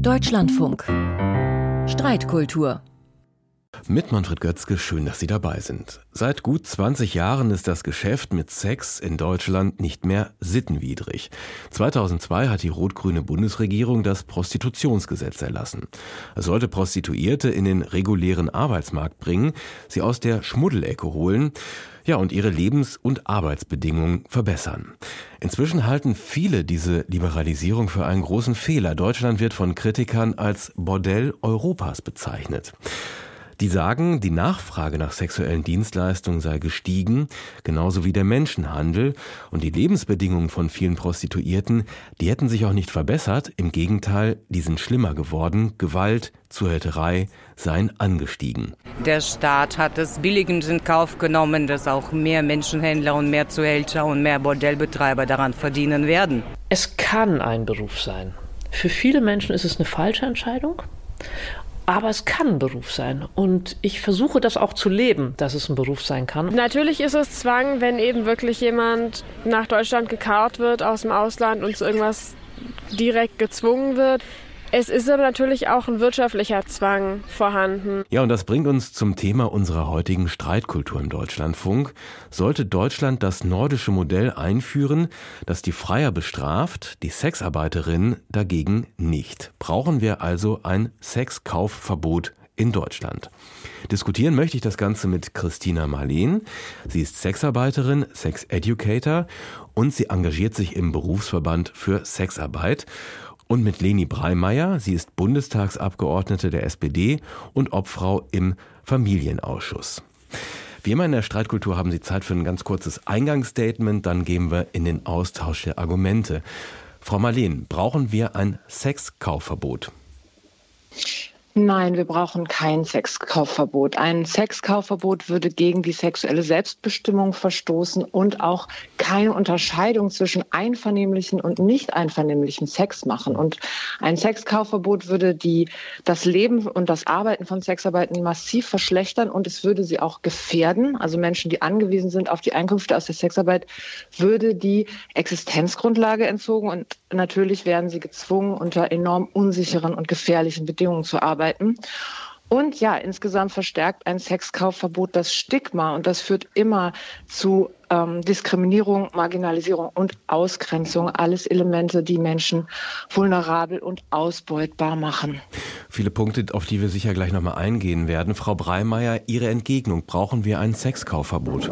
Deutschlandfunk. Streitkultur. Mit Manfred Götzke, schön, dass Sie dabei sind. Seit gut 20 Jahren ist das Geschäft mit Sex in Deutschland nicht mehr sittenwidrig. 2002 hat die rot-grüne Bundesregierung das Prostitutionsgesetz erlassen. Es sollte Prostituierte in den regulären Arbeitsmarkt bringen, sie aus der Schmuddelecke holen, ja, und ihre Lebens- und Arbeitsbedingungen verbessern. Inzwischen halten viele diese Liberalisierung für einen großen Fehler. Deutschland wird von Kritikern als Bordell Europas bezeichnet. Die sagen, die Nachfrage nach sexuellen Dienstleistungen sei gestiegen, genauso wie der Menschenhandel und die Lebensbedingungen von vielen Prostituierten, die hätten sich auch nicht verbessert, im Gegenteil, die sind schlimmer geworden, Gewalt, Zuhälterei seien angestiegen. Der Staat hat es billigend in Kauf genommen, dass auch mehr Menschenhändler und mehr Zuhälter und mehr Bordellbetreiber daran verdienen werden. Es kann ein Beruf sein. Für viele Menschen ist es eine falsche Entscheidung. Aber es kann ein Beruf sein. Und ich versuche das auch zu leben, dass es ein Beruf sein kann. Natürlich ist es Zwang, wenn eben wirklich jemand nach Deutschland gekarrt wird aus dem Ausland und zu irgendwas direkt gezwungen wird. Es ist aber natürlich auch ein wirtschaftlicher Zwang vorhanden. Ja, und das bringt uns zum Thema unserer heutigen Streitkultur im Deutschlandfunk. Sollte Deutschland das nordische Modell einführen, das die Freier bestraft, die Sexarbeiterin dagegen nicht? Brauchen wir also ein Sexkaufverbot in Deutschland? Diskutieren möchte ich das Ganze mit Christina Marleen. Sie ist Sexarbeiterin, Sex-Educator und sie engagiert sich im Berufsverband für Sexarbeit und mit Leni Breimeyer. Sie ist Bundestagsabgeordnete der SPD und Obfrau im Familienausschuss. Wie immer in der Streitkultur haben Sie Zeit für ein ganz kurzes Eingangsstatement, dann gehen wir in den Austausch der Argumente. Frau Marleen, brauchen wir ein Sexkaufverbot? Nein, wir brauchen kein Sexkaufverbot. Ein Sexkaufverbot würde gegen die sexuelle Selbstbestimmung verstoßen und auch keine Unterscheidung zwischen einvernehmlichen und nicht einvernehmlichem Sex machen. Und ein Sexkaufverbot würde die, das Leben und das Arbeiten von Sexarbeitern massiv verschlechtern und es würde sie auch gefährden. Also Menschen, die angewiesen sind auf die Einkünfte aus der Sexarbeit, würde die Existenzgrundlage entzogen und natürlich werden sie gezwungen, unter enorm unsicheren und gefährlichen Bedingungen zu arbeiten arbeiten. Und ja, insgesamt verstärkt ein Sexkaufverbot das Stigma und das führt immer zu ähm, Diskriminierung, Marginalisierung und Ausgrenzung. Alles Elemente, die Menschen vulnerabel und ausbeutbar machen. Viele Punkte, auf die wir sicher gleich nochmal eingehen werden. Frau Breimeyer, Ihre Entgegnung. Brauchen wir ein Sexkaufverbot?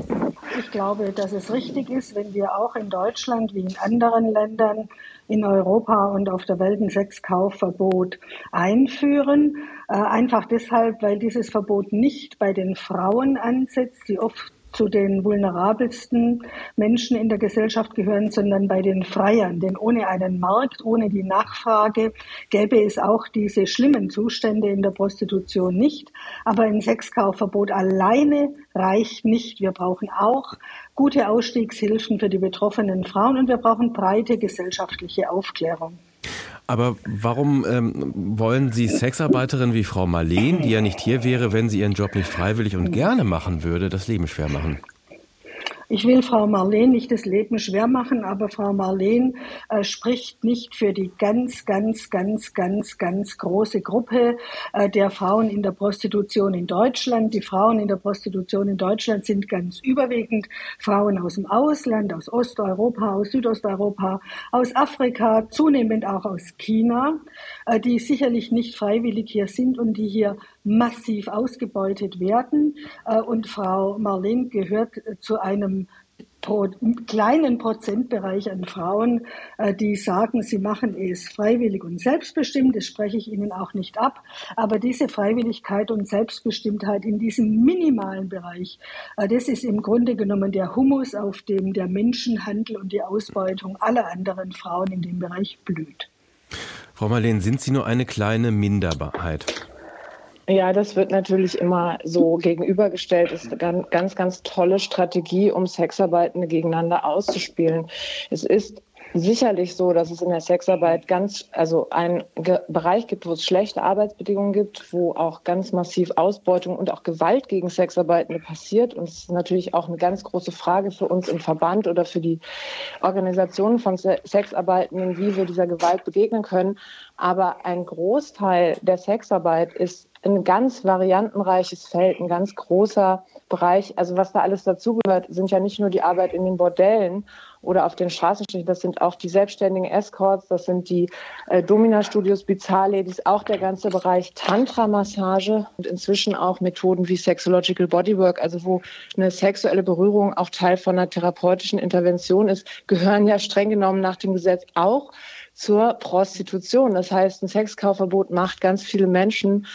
Ich glaube, dass es richtig ist, wenn wir auch in Deutschland wie in anderen Ländern in Europa und auf der Welt ein Sexkaufverbot einführen. Äh, einfach deshalb, weil dieses Verbot nicht bei den Frauen ansetzt, die oft zu den vulnerabelsten Menschen in der Gesellschaft gehören, sondern bei den Freiern. Denn ohne einen Markt, ohne die Nachfrage gäbe es auch diese schlimmen Zustände in der Prostitution nicht. Aber ein Sexkaufverbot alleine reicht nicht. Wir brauchen auch gute Ausstiegshilfen für die betroffenen Frauen und wir brauchen breite gesellschaftliche Aufklärung. Aber warum ähm, wollen Sie Sexarbeiterinnen wie Frau Marleen, die ja nicht hier wäre, wenn sie ihren Job nicht freiwillig und gerne machen würde, das Leben schwer machen? Ich will Frau Marleen nicht das Leben schwer machen, aber Frau Marleen äh, spricht nicht für die ganz, ganz, ganz, ganz, ganz große Gruppe äh, der Frauen in der Prostitution in Deutschland. Die Frauen in der Prostitution in Deutschland sind ganz überwiegend Frauen aus dem Ausland, aus Osteuropa, aus Südosteuropa, aus Afrika, zunehmend auch aus China, äh, die sicherlich nicht freiwillig hier sind und die hier massiv ausgebeutet werden. Äh, und Frau Marleen gehört zu einem kleinen Prozentbereich an Frauen, äh, die sagen, sie machen es freiwillig und selbstbestimmt. Das spreche ich Ihnen auch nicht ab. Aber diese Freiwilligkeit und Selbstbestimmtheit in diesem minimalen Bereich, das ist im Grunde genommen der Humus, auf dem der Menschenhandel und die Ausbeutung aller anderen Frauen in dem Bereich blüht. Frau Marleen, sind Sie nur eine kleine Minderheit? Ja, das wird natürlich immer so gegenübergestellt. Das ist eine ganz, ganz tolle Strategie, um Sexarbeitende gegeneinander auszuspielen. Es ist sicherlich so, dass es in der Sexarbeit ganz, also einen Ge Bereich gibt, wo es schlechte Arbeitsbedingungen gibt, wo auch ganz massiv Ausbeutung und auch Gewalt gegen Sexarbeitende passiert. Und es ist natürlich auch eine ganz große Frage für uns im Verband oder für die Organisationen von Se Sexarbeitenden, wie wir dieser Gewalt begegnen können. Aber ein Großteil der Sexarbeit ist ein ganz variantenreiches Feld, ein ganz großer Bereich. Also was da alles dazugehört, sind ja nicht nur die Arbeit in den Bordellen oder auf den Straßenstrichen, das sind auch die selbstständigen Escorts, das sind die äh, Domina-Studios, Bizarre-Ladies, auch der ganze Bereich Tantra-Massage und inzwischen auch Methoden wie Sexological Bodywork, also wo eine sexuelle Berührung auch Teil von einer therapeutischen Intervention ist, gehören ja streng genommen nach dem Gesetz auch zur Prostitution. Das heißt, ein Sexkaufverbot macht ganz viele Menschen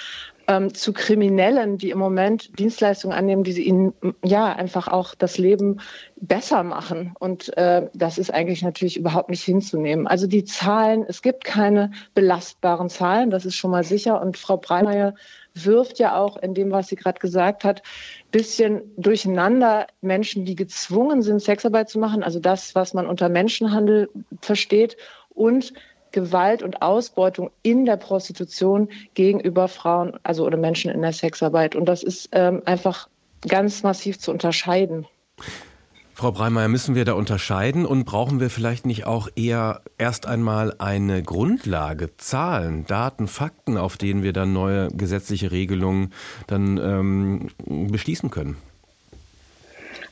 ähm, zu Kriminellen, die im Moment Dienstleistungen annehmen, die sie ihnen ja einfach auch das Leben besser machen. Und äh, das ist eigentlich natürlich überhaupt nicht hinzunehmen. Also die Zahlen, es gibt keine belastbaren Zahlen, das ist schon mal sicher. Und Frau Breimeyer wirft ja auch in dem, was sie gerade gesagt hat, bisschen durcheinander Menschen, die gezwungen sind, Sexarbeit zu machen, also das, was man unter Menschenhandel versteht, und Gewalt und Ausbeutung in der Prostitution gegenüber Frauen, also oder Menschen in der Sexarbeit. Und das ist ähm, einfach ganz massiv zu unterscheiden. Frau Breimeyer, müssen wir da unterscheiden und brauchen wir vielleicht nicht auch eher erst einmal eine Grundlage, Zahlen, Daten, Fakten, auf denen wir dann neue gesetzliche Regelungen dann ähm, beschließen können?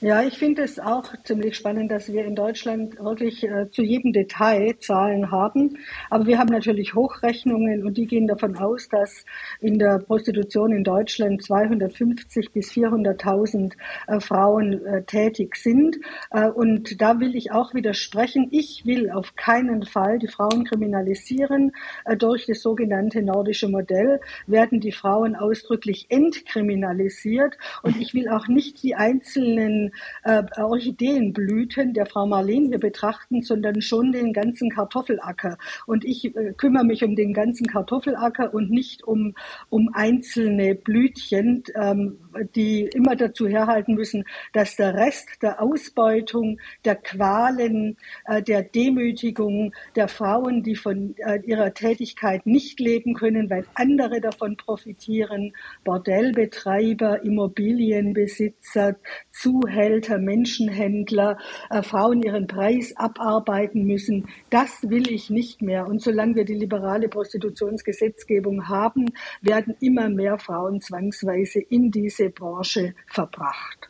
Ja, ich finde es auch ziemlich spannend, dass wir in Deutschland wirklich äh, zu jedem Detail Zahlen haben. Aber wir haben natürlich Hochrechnungen und die gehen davon aus, dass in der Prostitution in Deutschland 250 bis 400.000 äh, Frauen äh, tätig sind. Äh, und da will ich auch widersprechen. Ich will auf keinen Fall die Frauen kriminalisieren. Äh, durch das sogenannte nordische Modell werden die Frauen ausdrücklich entkriminalisiert. Und ich will auch nicht die einzelnen äh, Orchideenblüten der Frau Marleen hier betrachten, sondern schon den ganzen Kartoffelacker. Und ich äh, kümmere mich um den ganzen Kartoffelacker und nicht um, um einzelne Blütchen, ähm, die immer dazu herhalten müssen, dass der Rest der Ausbeutung, der Qualen, äh, der Demütigung der Frauen, die von äh, ihrer Tätigkeit nicht leben können, weil andere davon profitieren, Bordellbetreiber, Immobilienbesitzer, Zuhälter, Zuhälter, Menschenhändler, äh, Frauen ihren Preis abarbeiten müssen. Das will ich nicht mehr. Und solange wir die liberale Prostitutionsgesetzgebung haben, werden immer mehr Frauen zwangsweise in diese Branche verbracht.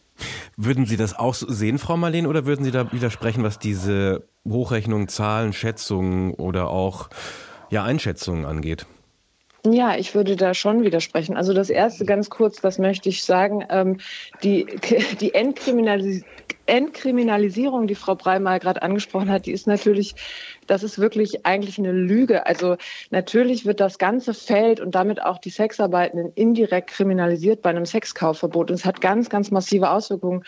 Würden Sie das auch sehen, Frau Marleen, oder würden Sie da widersprechen, was diese Hochrechnungen, Zahlen, Schätzungen oder auch ja, Einschätzungen angeht? Ja, ich würde da schon widersprechen. Also das erste ganz kurz, das möchte ich sagen, ähm, die, die Entkriminalis Entkriminalisierung, die Frau Breimal gerade angesprochen hat, die ist natürlich, das ist wirklich eigentlich eine Lüge. Also natürlich wird das ganze Feld und damit auch die Sexarbeitenden indirekt kriminalisiert bei einem Sexkaufverbot. Und es hat ganz, ganz massive Auswirkungen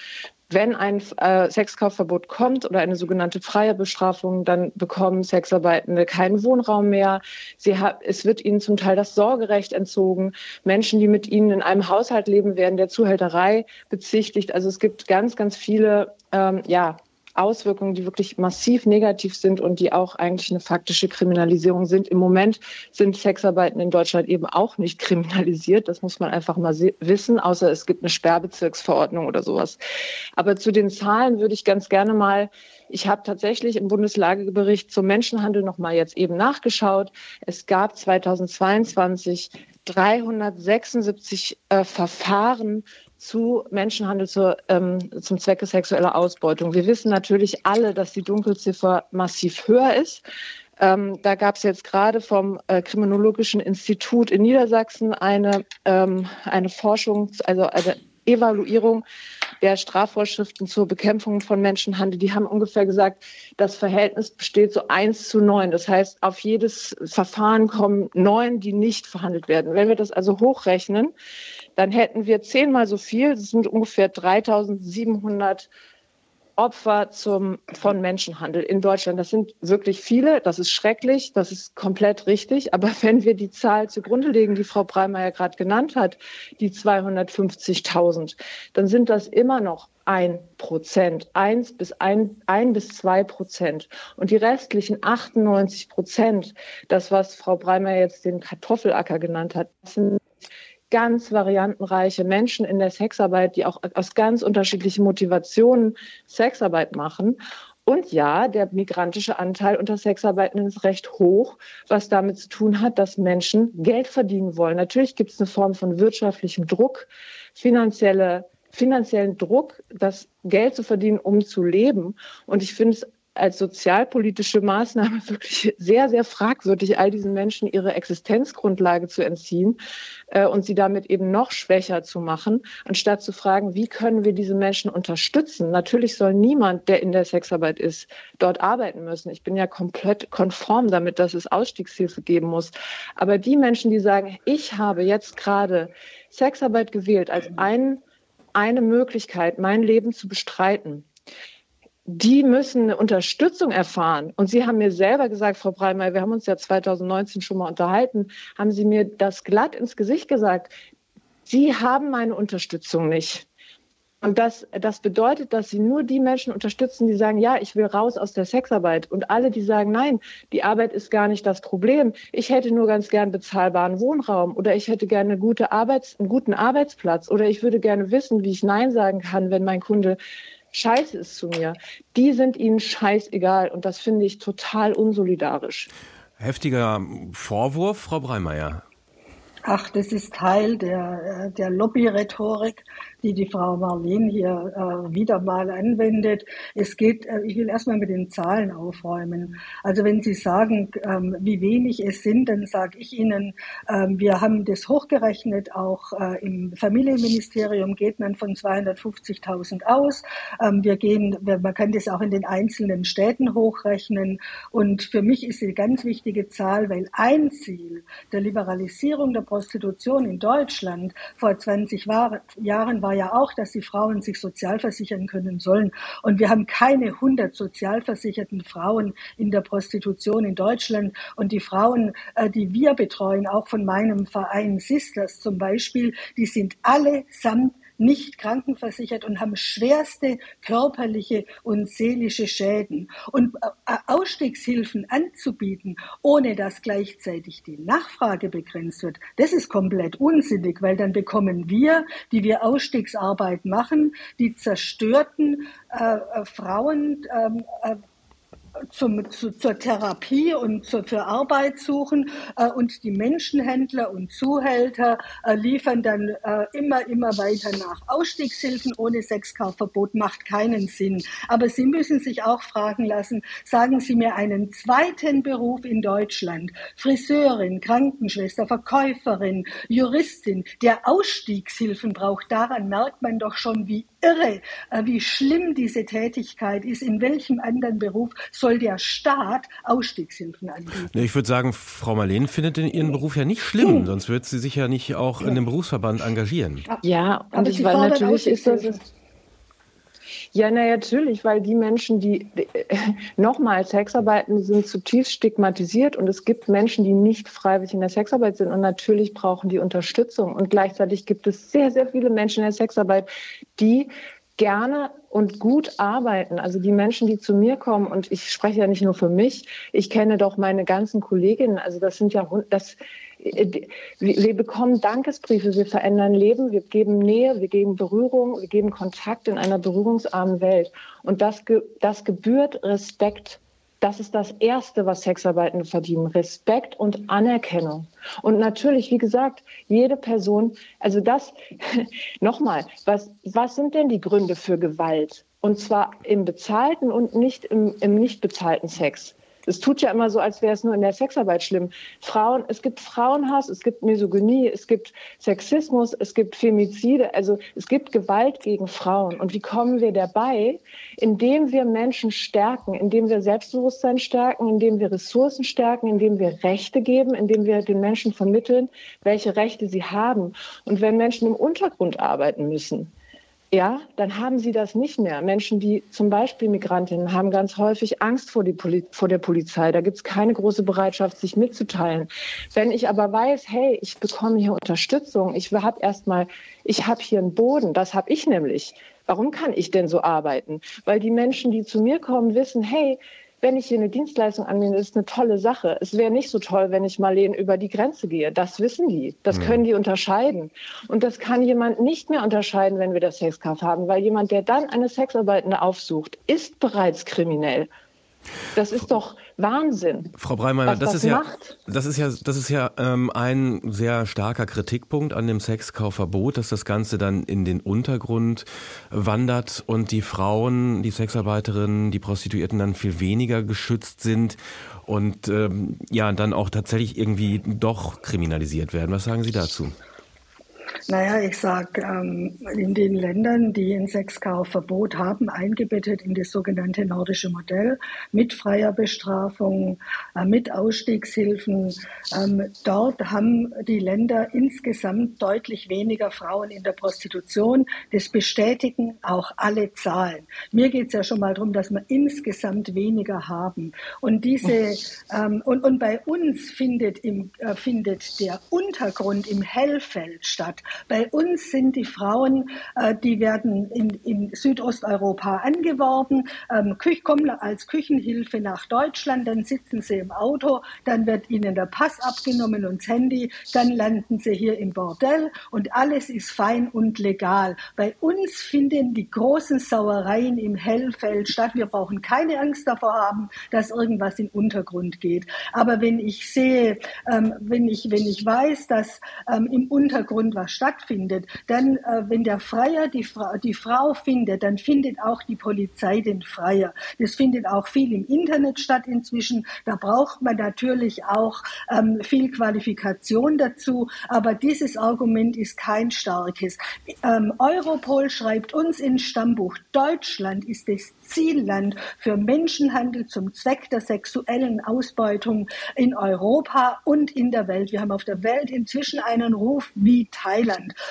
wenn ein äh, Sexkaufverbot kommt oder eine sogenannte freie Bestrafung, dann bekommen Sexarbeitende keinen Wohnraum mehr. Sie es wird ihnen zum Teil das Sorgerecht entzogen. Menschen, die mit ihnen in einem Haushalt leben, werden der Zuhälterei bezichtigt. Also es gibt ganz, ganz viele ähm, ja, Auswirkungen, die wirklich massiv negativ sind und die auch eigentlich eine faktische Kriminalisierung sind. Im Moment sind Sexarbeiten in Deutschland eben auch nicht kriminalisiert. Das muss man einfach mal wissen, außer es gibt eine Sperrbezirksverordnung oder sowas. Aber zu den Zahlen würde ich ganz gerne mal ich habe tatsächlich im Bundeslagebericht zum Menschenhandel noch mal jetzt eben nachgeschaut. Es gab 2022 376 äh, Verfahren zu Menschenhandel zur, ähm, zum Zwecke sexueller Ausbeutung. Wir wissen natürlich alle, dass die Dunkelziffer massiv höher ist. Ähm, da gab es jetzt gerade vom äh, Kriminologischen Institut in Niedersachsen eine, ähm, eine Forschung, also eine Evaluierung der Strafvorschriften zur Bekämpfung von Menschenhandel. Die haben ungefähr gesagt, das Verhältnis besteht so eins zu neun. Das heißt, auf jedes Verfahren kommen neun, die nicht verhandelt werden. Wenn wir das also hochrechnen, dann hätten wir zehnmal so viel, das sind ungefähr 3700 Opfer zum, von Menschenhandel in Deutschland. Das sind wirklich viele, das ist schrecklich, das ist komplett richtig. Aber wenn wir die Zahl zugrunde legen, die Frau Breimeyer gerade genannt hat, die 250.000, dann sind das immer noch ein Prozent, eins bis ein, ein bis zwei Prozent. Und die restlichen 98 Prozent, das was Frau Breimeyer jetzt den Kartoffelacker genannt hat, sind ganz variantenreiche Menschen in der Sexarbeit, die auch aus ganz unterschiedlichen Motivationen Sexarbeit machen. Und ja, der migrantische Anteil unter Sexarbeitenden ist recht hoch, was damit zu tun hat, dass Menschen Geld verdienen wollen. Natürlich gibt es eine Form von wirtschaftlichem Druck, finanzielle, finanziellen Druck, das Geld zu verdienen, um zu leben. Und ich finde es als sozialpolitische Maßnahme wirklich sehr, sehr fragwürdig, all diesen Menschen ihre Existenzgrundlage zu entziehen äh, und sie damit eben noch schwächer zu machen, anstatt zu fragen, wie können wir diese Menschen unterstützen. Natürlich soll niemand, der in der Sexarbeit ist, dort arbeiten müssen. Ich bin ja komplett konform damit, dass es Ausstiegshilfe geben muss. Aber die Menschen, die sagen, ich habe jetzt gerade Sexarbeit gewählt als ein, eine Möglichkeit, mein Leben zu bestreiten, die müssen eine Unterstützung erfahren. Und Sie haben mir selber gesagt, Frau Breimer, wir haben uns ja 2019 schon mal unterhalten, haben Sie mir das glatt ins Gesicht gesagt. Sie haben meine Unterstützung nicht. Und das, das bedeutet, dass sie nur die Menschen unterstützen, die sagen, ja, ich will raus aus der Sexarbeit. Und alle, die sagen, nein, die Arbeit ist gar nicht das Problem. Ich hätte nur ganz gern bezahlbaren Wohnraum oder ich hätte gerne eine gute Arbeits-, einen guten Arbeitsplatz oder ich würde gerne wissen, wie ich Nein sagen kann, wenn mein Kunde scheiße ist zu mir, die sind ihnen scheißegal. Und das finde ich total unsolidarisch. Heftiger Vorwurf, Frau Breimeyer. Ach, das ist Teil der, äh, der Lobby-Rhetorik die die Frau Marlene hier äh, wieder mal anwendet. Es geht, äh, ich will erstmal mit den Zahlen aufräumen. Also wenn Sie sagen, ähm, wie wenig es sind, dann sage ich Ihnen, ähm, wir haben das hochgerechnet, auch äh, im Familienministerium geht man von 250.000 aus. Ähm, wir gehen, man kann das auch in den einzelnen Städten hochrechnen. Und für mich ist eine ganz wichtige Zahl, weil ein Ziel der Liberalisierung der Prostitution in Deutschland vor 20 Jahren war ja auch, dass die Frauen sich sozialversichern können sollen. Und wir haben keine 100 sozialversicherten Frauen in der Prostitution in Deutschland. Und die Frauen, äh, die wir betreuen, auch von meinem Verein Sisters zum Beispiel, die sind allesamt nicht krankenversichert und haben schwerste körperliche und seelische Schäden. Und äh, Ausstiegshilfen anzubieten, ohne dass gleichzeitig die Nachfrage begrenzt wird, das ist komplett unsinnig, weil dann bekommen wir, die wir Ausstiegsarbeit machen, die zerstörten äh, äh Frauen, ähm, äh, zum, zu, zur Therapie und zu, für Arbeit suchen äh, und die Menschenhändler und Zuhälter äh, liefern dann äh, immer, immer weiter nach. Ausstiegshilfen ohne Sexkaufverbot macht keinen Sinn. Aber Sie müssen sich auch fragen lassen, sagen Sie mir einen zweiten Beruf in Deutschland, Friseurin, Krankenschwester, Verkäuferin, Juristin, der Ausstiegshilfen braucht, daran merkt man doch schon, wie irre, äh, wie schlimm diese Tätigkeit ist. In welchem anderen Beruf soll der Staat Ausstiegshilfen anbieten? Ich würde sagen, Frau Marleen findet Ihren Beruf ja nicht schlimm, hm. sonst wird sie sich ja nicht auch in dem Berufsverband engagieren. Ja, und ich war natürlich ist das. Ja, na natürlich, weil die Menschen, die äh, nochmal Sexarbeiten sind zutiefst stigmatisiert und es gibt Menschen, die nicht freiwillig in der Sexarbeit sind und natürlich brauchen die Unterstützung. Und gleichzeitig gibt es sehr, sehr viele Menschen in der Sexarbeit, die gerne und gut arbeiten. Also die Menschen, die zu mir kommen, und ich spreche ja nicht nur für mich, ich kenne doch meine ganzen Kolleginnen, also das sind ja, das, wir bekommen Dankesbriefe, wir verändern Leben, wir geben Nähe, wir geben Berührung, wir geben Kontakt in einer berührungsarmen Welt. Und das, das gebührt Respekt. Das ist das Erste, was Sexarbeitende verdienen. Respekt und Anerkennung. Und natürlich, wie gesagt, jede Person, also das, nochmal, was, was sind denn die Gründe für Gewalt? Und zwar im bezahlten und nicht im, im nicht bezahlten Sex. Es tut ja immer so, als wäre es nur in der Sexarbeit schlimm. Frauen, es gibt Frauenhass, es gibt Misogynie, es gibt Sexismus, es gibt Femizide, also es gibt Gewalt gegen Frauen. Und wie kommen wir dabei? Indem wir Menschen stärken, indem wir Selbstbewusstsein stärken, indem wir Ressourcen stärken, indem wir Rechte geben, indem wir den Menschen vermitteln, welche Rechte sie haben. Und wenn Menschen im Untergrund arbeiten müssen, ja, dann haben sie das nicht mehr. Menschen, die zum Beispiel Migrantinnen haben ganz häufig Angst vor, Poli vor der Polizei. Da gibt es keine große Bereitschaft, sich mitzuteilen. Wenn ich aber weiß, hey, ich bekomme hier Unterstützung, ich habe erstmal, ich habe hier einen Boden, das habe ich nämlich. Warum kann ich denn so arbeiten? Weil die Menschen, die zu mir kommen, wissen, hey, wenn ich hier eine Dienstleistung anbiete, ist eine tolle Sache. Es wäre nicht so toll, wenn ich Marleen über die Grenze gehe. Das wissen die. Das mhm. können die unterscheiden. Und das kann jemand nicht mehr unterscheiden, wenn wir das Sexkauf haben, weil jemand, der dann eine Sexarbeitende aufsucht, ist bereits kriminell. Das ist doch Wahnsinn. Frau Breimeyer, das, das, ist ja, das ist ja, das ist ja ähm, ein sehr starker Kritikpunkt an dem Sexkaufverbot, dass das Ganze dann in den Untergrund wandert und die Frauen, die Sexarbeiterinnen, die Prostituierten dann viel weniger geschützt sind und ähm, ja dann auch tatsächlich irgendwie doch kriminalisiert werden. Was sagen Sie dazu? Naja, ich sage, ähm, in den Ländern, die ein Sexkaufverbot haben, eingebettet in das sogenannte nordische Modell mit freier Bestrafung, äh, mit Ausstiegshilfen, ähm, dort haben die Länder insgesamt deutlich weniger Frauen in der Prostitution. Das bestätigen auch alle Zahlen. Mir geht es ja schon mal darum, dass wir insgesamt weniger haben. Und diese ähm, und, und bei uns findet, im, äh, findet der Untergrund im Hellfeld statt. Bei uns sind die Frauen, äh, die werden in, in Südosteuropa angeworben, ähm, kommen als Küchenhilfe nach Deutschland, dann sitzen sie im Auto, dann wird ihnen der Pass abgenommen und das Handy, dann landen sie hier im Bordell und alles ist fein und legal. Bei uns finden die großen Sauereien im Hellfeld statt. Wir brauchen keine Angst davor haben, dass irgendwas im Untergrund geht. Aber wenn ich sehe, ähm, wenn ich, wenn ich weiß, dass ähm, im Untergrund was stattfindet, dann, äh, wenn der Freier die, Fra die Frau findet, dann findet auch die Polizei den Freier. Das findet auch viel im Internet statt inzwischen. Da braucht man natürlich auch ähm, viel Qualifikation dazu. Aber dieses Argument ist kein starkes. Ähm, Europol schreibt uns ins Stammbuch, Deutschland ist das Zielland für Menschenhandel zum Zweck der sexuellen Ausbeutung in Europa und in der Welt. Wir haben auf der Welt inzwischen einen Ruf wie Thailand.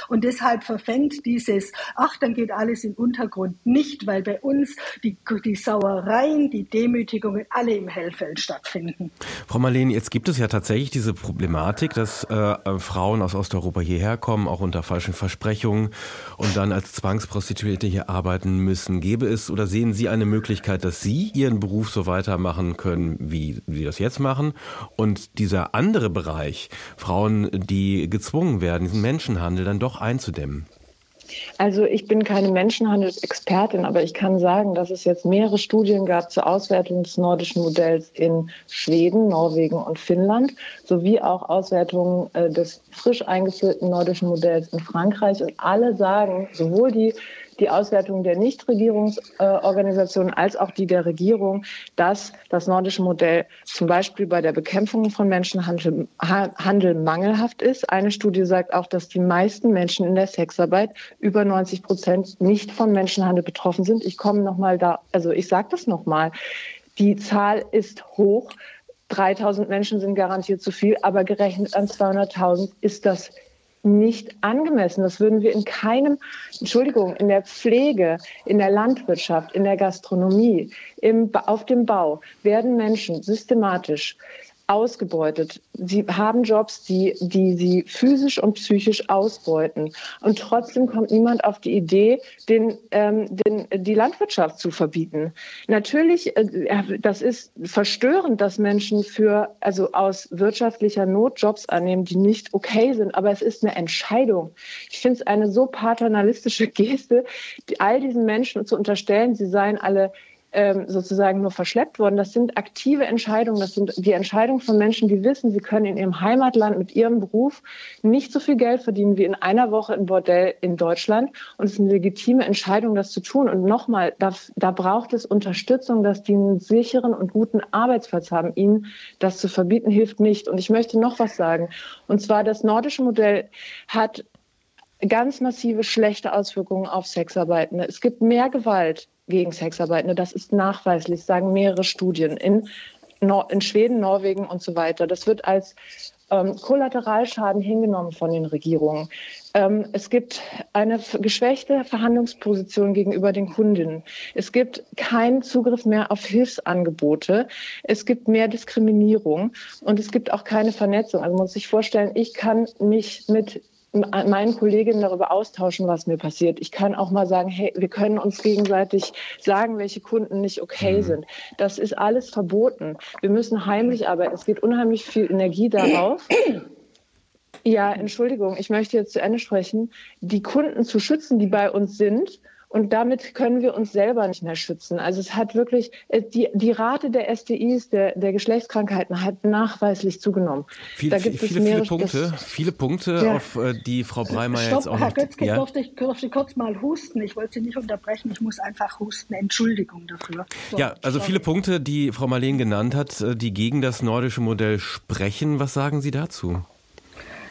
Und deshalb verfängt dieses, ach, dann geht alles im Untergrund nicht, weil bei uns die, die Sauereien, die Demütigungen alle im Hellfeld stattfinden. Frau Marleen, jetzt gibt es ja tatsächlich diese Problematik, dass äh, Frauen aus Osteuropa hierher kommen, auch unter falschen Versprechungen und dann als Zwangsprostituierte hier arbeiten müssen. Gäbe es oder sehen Sie eine Möglichkeit, dass Sie Ihren Beruf so weitermachen können, wie Sie das jetzt machen? Und dieser andere Bereich, Frauen, die gezwungen werden, diesen Menschenhandel dann doch einzudämmen? Also ich bin keine Menschenhandelsexpertin, aber ich kann sagen, dass es jetzt mehrere Studien gab zur Auswertung des nordischen Modells in Schweden, Norwegen und Finnland, sowie auch Auswertungen äh, des frisch eingeführten nordischen Modells in Frankreich. Und alle sagen, sowohl die die Auswertung der Nichtregierungsorganisationen als auch die der Regierung, dass das nordische Modell zum Beispiel bei der Bekämpfung von Menschenhandel Handel mangelhaft ist. Eine Studie sagt auch, dass die meisten Menschen in der Sexarbeit über 90 Prozent nicht von Menschenhandel betroffen sind. Ich komme noch mal da, also ich sage das noch mal. Die Zahl ist hoch. 3000 Menschen sind garantiert zu viel, aber gerechnet an 200.000 ist das nicht angemessen. Das würden wir in keinem, Entschuldigung, in der Pflege, in der Landwirtschaft, in der Gastronomie, im, auf dem Bau werden Menschen systematisch ausgebeutet. Sie haben Jobs, die, die sie physisch und psychisch ausbeuten. Und trotzdem kommt niemand auf die Idee, den, ähm, den, die Landwirtschaft zu verbieten. Natürlich, äh, das ist verstörend, dass Menschen für, also aus wirtschaftlicher Not Jobs annehmen, die nicht okay sind. Aber es ist eine Entscheidung. Ich finde es eine so paternalistische Geste, all diesen Menschen zu unterstellen, sie seien alle ähm, sozusagen nur verschleppt worden. Das sind aktive Entscheidungen. Das sind die Entscheidungen von Menschen, die wissen, sie können in ihrem Heimatland mit ihrem Beruf nicht so viel Geld verdienen wie in einer Woche im Bordell in Deutschland. Und es ist eine legitime Entscheidung, das zu tun. Und nochmal, da, da braucht es Unterstützung, dass die einen sicheren und guten Arbeitsplatz haben. Ihnen das zu verbieten hilft nicht. Und ich möchte noch was sagen. Und zwar das nordische Modell hat ganz massive schlechte Auswirkungen auf Sexarbeitende. Es gibt mehr Gewalt gegen Sexarbeitende. Das ist nachweislich, sagen mehrere Studien in, Nor in Schweden, Norwegen und so weiter. Das wird als ähm, Kollateralschaden hingenommen von den Regierungen. Ähm, es gibt eine geschwächte Verhandlungsposition gegenüber den Kundinnen. Es gibt keinen Zugriff mehr auf Hilfsangebote. Es gibt mehr Diskriminierung und es gibt auch keine Vernetzung. Also man muss sich vorstellen, ich kann mich mit meinen Kolleginnen darüber austauschen, was mir passiert. Ich kann auch mal sagen, hey, wir können uns gegenseitig sagen, welche Kunden nicht okay mhm. sind. Das ist alles verboten. Wir müssen heimlich arbeiten. Es geht unheimlich viel Energie darauf. Ja, Entschuldigung, ich möchte jetzt zu Ende sprechen. Die Kunden zu schützen, die bei uns sind und damit können wir uns selber nicht mehr schützen. Also es hat wirklich, äh, die, die Rate der STIs, der, der Geschlechtskrankheiten hat nachweislich zugenommen. Viel, da gibt viele, es mehrere, viele Punkte, viele Punkte, ja. auf äh, die Frau Breimeyer Stopp, jetzt auch Herr noch... Götzke, ja? durfte, ich, durfte kurz mal husten? Ich wollte Sie nicht unterbrechen, ich muss einfach husten. Entschuldigung dafür. So, ja, also sorry. viele Punkte, die Frau Marleen genannt hat, äh, die gegen das nordische Modell sprechen. Was sagen Sie dazu?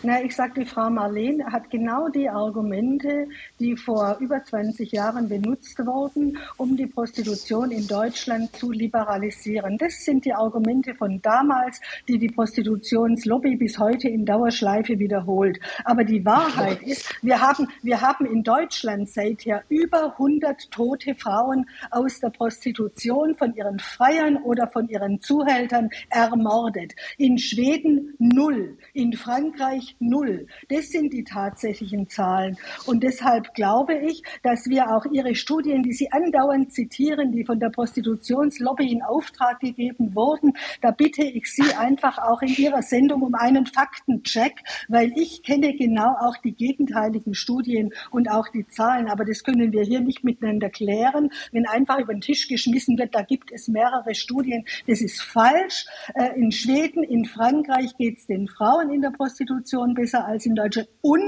Na, ich sage, die Frau Marleen hat genau die Argumente, die vor über 20 Jahren benutzt wurden, um die Prostitution in Deutschland zu liberalisieren. Das sind die Argumente von damals, die die Prostitutionslobby bis heute in Dauerschleife wiederholt. Aber die Wahrheit ist, wir haben, wir haben in Deutschland seither über 100 tote Frauen aus der Prostitution von ihren Freiern oder von ihren Zuhältern ermordet. In Schweden null, in Frankreich null. Das sind die tatsächlichen Zahlen. Und deshalb glaube ich, dass wir auch Ihre Studien, die Sie andauernd zitieren, die von der Prostitutionslobby in Auftrag gegeben wurden, da bitte ich Sie einfach auch in Ihrer Sendung um einen Faktencheck, weil ich kenne genau auch die gegenteiligen Studien und auch die Zahlen. Aber das können wir hier nicht miteinander klären. Wenn einfach über den Tisch geschmissen wird, da gibt es mehrere Studien. Das ist falsch. Äh, in Schweden, in Frankreich geht es den Frauen in der Prostitution Situation besser als in Deutschland. Und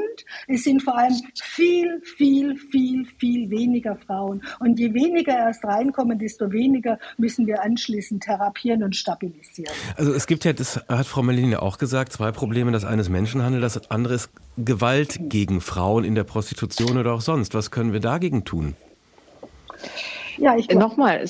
es sind vor allem viel, viel, viel, viel weniger Frauen. Und je weniger erst reinkommen, desto weniger müssen wir anschließend therapieren und stabilisieren. Also es gibt ja, das hat Frau Melini auch gesagt, zwei Probleme. Das eine ist Menschenhandel, das andere ist Gewalt gegen Frauen in der Prostitution oder auch sonst. Was können wir dagegen tun? Ja, ich nochmal,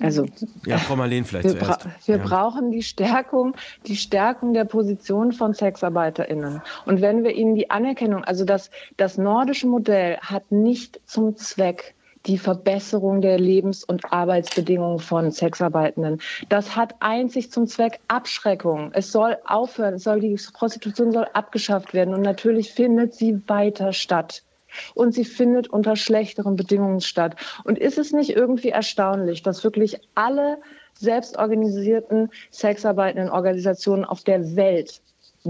also ja, Frau Marleen vielleicht wir, zuerst. Bra wir ja. brauchen die Stärkung, die Stärkung der Position von SexarbeiterInnen. Und wenn wir ihnen die Anerkennung, also das, das nordische Modell hat nicht zum Zweck, die Verbesserung der Lebens- und Arbeitsbedingungen von Sexarbeitenden. Das hat einzig zum Zweck Abschreckung. Es soll aufhören, es soll, die Prostitution soll abgeschafft werden und natürlich findet sie weiter statt und sie findet unter schlechteren Bedingungen statt. Und ist es nicht irgendwie erstaunlich, dass wirklich alle selbstorganisierten sexarbeitenden Organisationen auf der Welt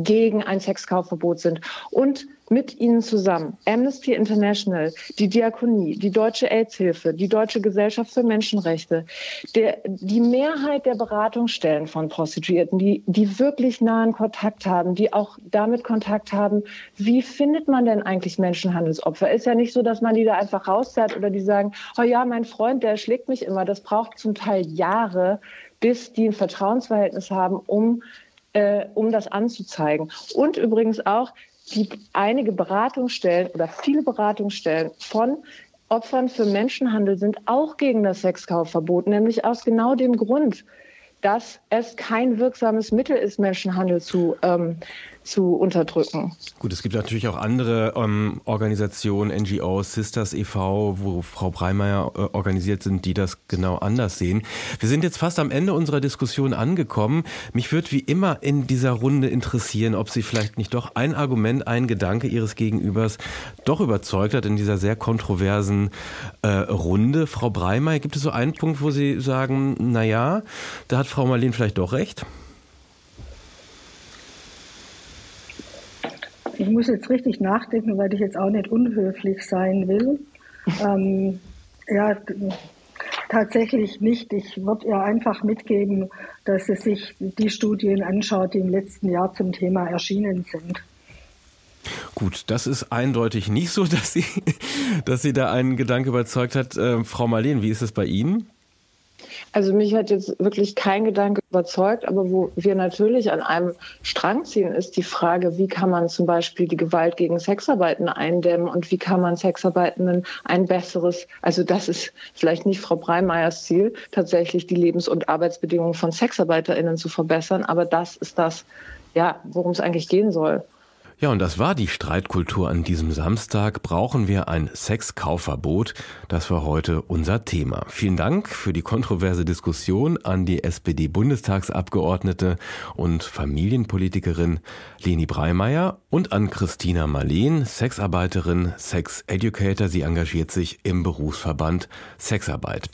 gegen ein Sexkaufverbot sind und mit ihnen zusammen Amnesty International, die Diakonie, die Deutsche AIDS-Hilfe, die Deutsche Gesellschaft für Menschenrechte, der, die Mehrheit der Beratungsstellen von Prostituierten, die, die wirklich nahen Kontakt haben, die auch damit Kontakt haben, wie findet man denn eigentlich Menschenhandelsopfer? Ist ja nicht so, dass man die da einfach rauszerrt oder die sagen, oh ja, mein Freund, der schlägt mich immer. Das braucht zum Teil Jahre, bis die ein Vertrauensverhältnis haben, um äh, um das anzuzeigen. Und übrigens auch, die einige Beratungsstellen oder viele Beratungsstellen von Opfern für Menschenhandel sind auch gegen das Sexkaufverbot, nämlich aus genau dem Grund, dass es kein wirksames Mittel ist, Menschenhandel zu, ähm, zu unterdrücken. Gut, es gibt natürlich auch andere ähm, Organisationen, NGOs, Sisters e.V., wo Frau Breimeyer äh, organisiert sind, die das genau anders sehen. Wir sind jetzt fast am Ende unserer Diskussion angekommen. Mich würde wie immer in dieser Runde interessieren, ob Sie vielleicht nicht doch ein Argument, ein Gedanke Ihres Gegenübers doch überzeugt hat in dieser sehr kontroversen äh, Runde. Frau Breimeyer, gibt es so einen Punkt, wo Sie sagen, na ja, da hat Frau Marlene vielleicht doch recht? Ich muss jetzt richtig nachdenken, weil ich jetzt auch nicht unhöflich sein will. Ähm, ja, tatsächlich nicht. Ich würde ihr einfach mitgeben, dass sie sich die Studien anschaut, die im letzten Jahr zum Thema erschienen sind. Gut, das ist eindeutig nicht so, dass sie, dass sie da einen Gedanke überzeugt hat. Äh, Frau Marleen, wie ist es bei Ihnen? Also mich hat jetzt wirklich kein Gedanke überzeugt, aber wo wir natürlich an einem Strang ziehen, ist die Frage, wie kann man zum Beispiel die Gewalt gegen Sexarbeiten eindämmen und wie kann man Sexarbeitenden ein besseres, also das ist vielleicht nicht Frau Breimeyers Ziel, tatsächlich die Lebens- und Arbeitsbedingungen von SexarbeiterInnen zu verbessern, aber das ist das, ja, worum es eigentlich gehen soll. Ja, und das war die Streitkultur an diesem Samstag. Brauchen wir ein Sexkaufverbot? Das war heute unser Thema. Vielen Dank für die kontroverse Diskussion an die SPD-Bundestagsabgeordnete und Familienpolitikerin Leni Breimeyer und an Christina Marleen, Sexarbeiterin, Sex-Educator. Sie engagiert sich im Berufsverband Sexarbeit.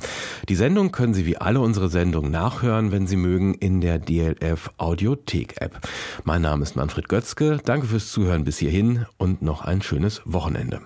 Die Sendung können Sie wie alle unsere Sendungen nachhören, wenn Sie mögen, in der DLF Audiothek App. Mein Name ist Manfred Götzke. Danke fürs Zuhören bis hierhin und noch ein schönes Wochenende.